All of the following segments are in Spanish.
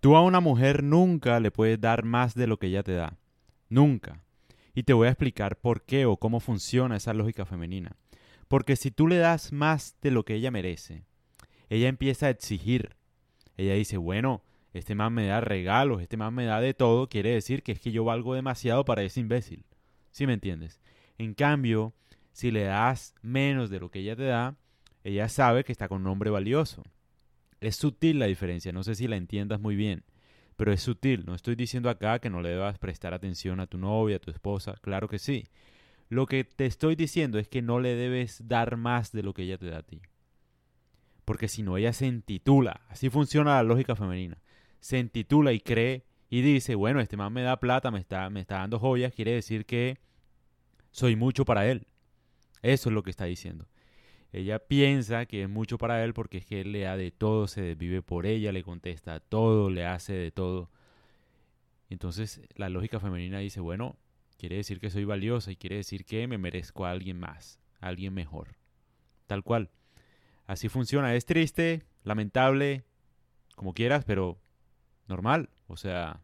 Tú a una mujer nunca le puedes dar más de lo que ella te da. Nunca. Y te voy a explicar por qué o cómo funciona esa lógica femenina. Porque si tú le das más de lo que ella merece, ella empieza a exigir. Ella dice, bueno, este man me da regalos, este man me da de todo, quiere decir que es que yo valgo demasiado para ese imbécil. ¿Sí me entiendes? En cambio, si le das menos de lo que ella te da, ella sabe que está con un hombre valioso. Es sutil la diferencia, no sé si la entiendas muy bien, pero es sutil. No estoy diciendo acá que no le debas prestar atención a tu novia, a tu esposa, claro que sí. Lo que te estoy diciendo es que no le debes dar más de lo que ella te da a ti. Porque si no, ella se intitula. Así funciona la lógica femenina. Se intitula y cree y dice, bueno, este man me da plata, me está, me está dando joyas, quiere decir que soy mucho para él. Eso es lo que está diciendo. Ella piensa que es mucho para él porque es que él le da de todo, se desvive por ella, le contesta todo, le hace de todo. Entonces la lógica femenina dice, bueno, quiere decir que soy valiosa y quiere decir que me merezco a alguien más, a alguien mejor. Tal cual. Así funciona. Es triste, lamentable, como quieras, pero normal. O sea,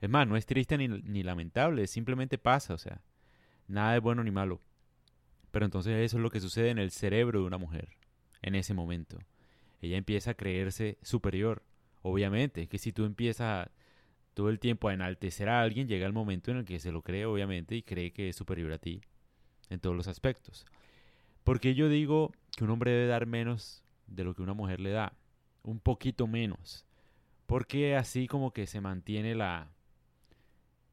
es más, no es triste ni, ni lamentable, simplemente pasa. O sea, nada es bueno ni malo. Pero entonces eso es lo que sucede en el cerebro de una mujer en ese momento. Ella empieza a creerse superior. Obviamente, es que si tú empiezas todo el tiempo a enaltecer a alguien, llega el momento en el que se lo cree, obviamente, y cree que es superior a ti en todos los aspectos. Porque yo digo que un hombre debe dar menos de lo que una mujer le da, un poquito menos, porque así como que se mantiene la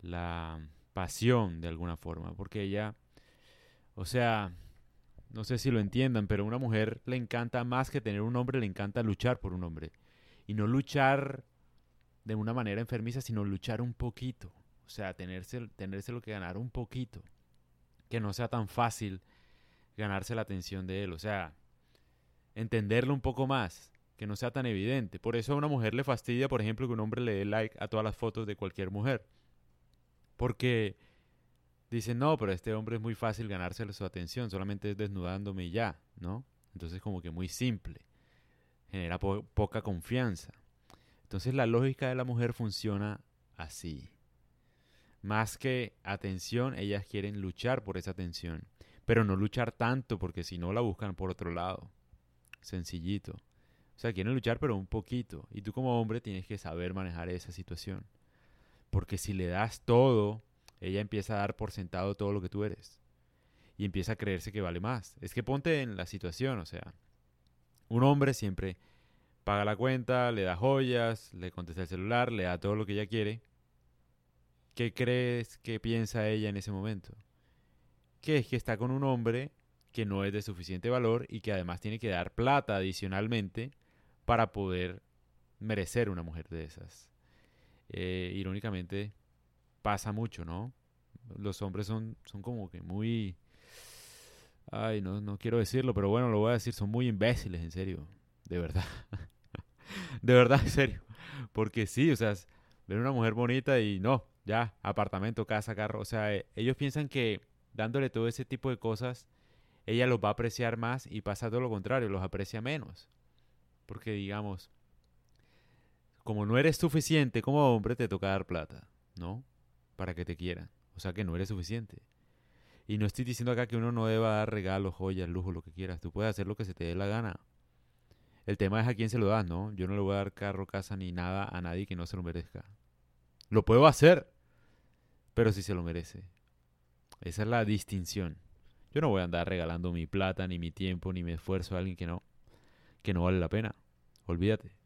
la pasión de alguna forma, porque ella o sea, no sé si lo entiendan, pero a una mujer le encanta más que tener un hombre, le encanta luchar por un hombre. Y no luchar de una manera enfermiza, sino luchar un poquito. O sea, tenerse, lo que ganar un poquito. Que no sea tan fácil ganarse la atención de él. O sea, entenderlo un poco más. Que no sea tan evidente. Por eso a una mujer le fastidia, por ejemplo, que un hombre le dé like a todas las fotos de cualquier mujer. Porque dicen, no, pero este hombre es muy fácil ganárselo su atención, solamente es desnudándome y ya, ¿no? Entonces como que muy simple, genera poca confianza. Entonces la lógica de la mujer funciona así. Más que atención, ellas quieren luchar por esa atención, pero no luchar tanto porque si no la buscan por otro lado. Sencillito. O sea, quieren luchar pero un poquito. Y tú como hombre tienes que saber manejar esa situación. Porque si le das todo, ella empieza a dar por sentado todo lo que tú eres. Y empieza a creerse que vale más. Es que ponte en la situación, o sea, un hombre siempre paga la cuenta, le da joyas, le contesta el celular, le da todo lo que ella quiere. ¿Qué crees que piensa ella en ese momento? Que es que está con un hombre que no es de suficiente valor y que además tiene que dar plata adicionalmente para poder merecer una mujer de esas. Eh, irónicamente, pasa mucho, ¿no? Los hombres son, son como que muy... Ay, no, no quiero decirlo, pero bueno, lo voy a decir, son muy imbéciles, en serio. De verdad. de verdad, en serio. Porque sí, o sea, ven una mujer bonita y no, ya, apartamento, casa, carro. O sea, eh, ellos piensan que dándole todo ese tipo de cosas, ella los va a apreciar más y pasa todo lo contrario, los aprecia menos. Porque digamos, como no eres suficiente como hombre, te toca dar plata, ¿no? Para que te quieran. O sea que no eres suficiente. Y no estoy diciendo acá que uno no deba dar regalos, joyas, lujo, lo que quieras. Tú puedes hacer lo que se te dé la gana. El tema es a quién se lo das, ¿no? Yo no le voy a dar carro, casa ni nada a nadie que no se lo merezca. Lo puedo hacer, pero si se lo merece. Esa es la distinción. Yo no voy a andar regalando mi plata, ni mi tiempo, ni mi esfuerzo a alguien que no, que no vale la pena. Olvídate.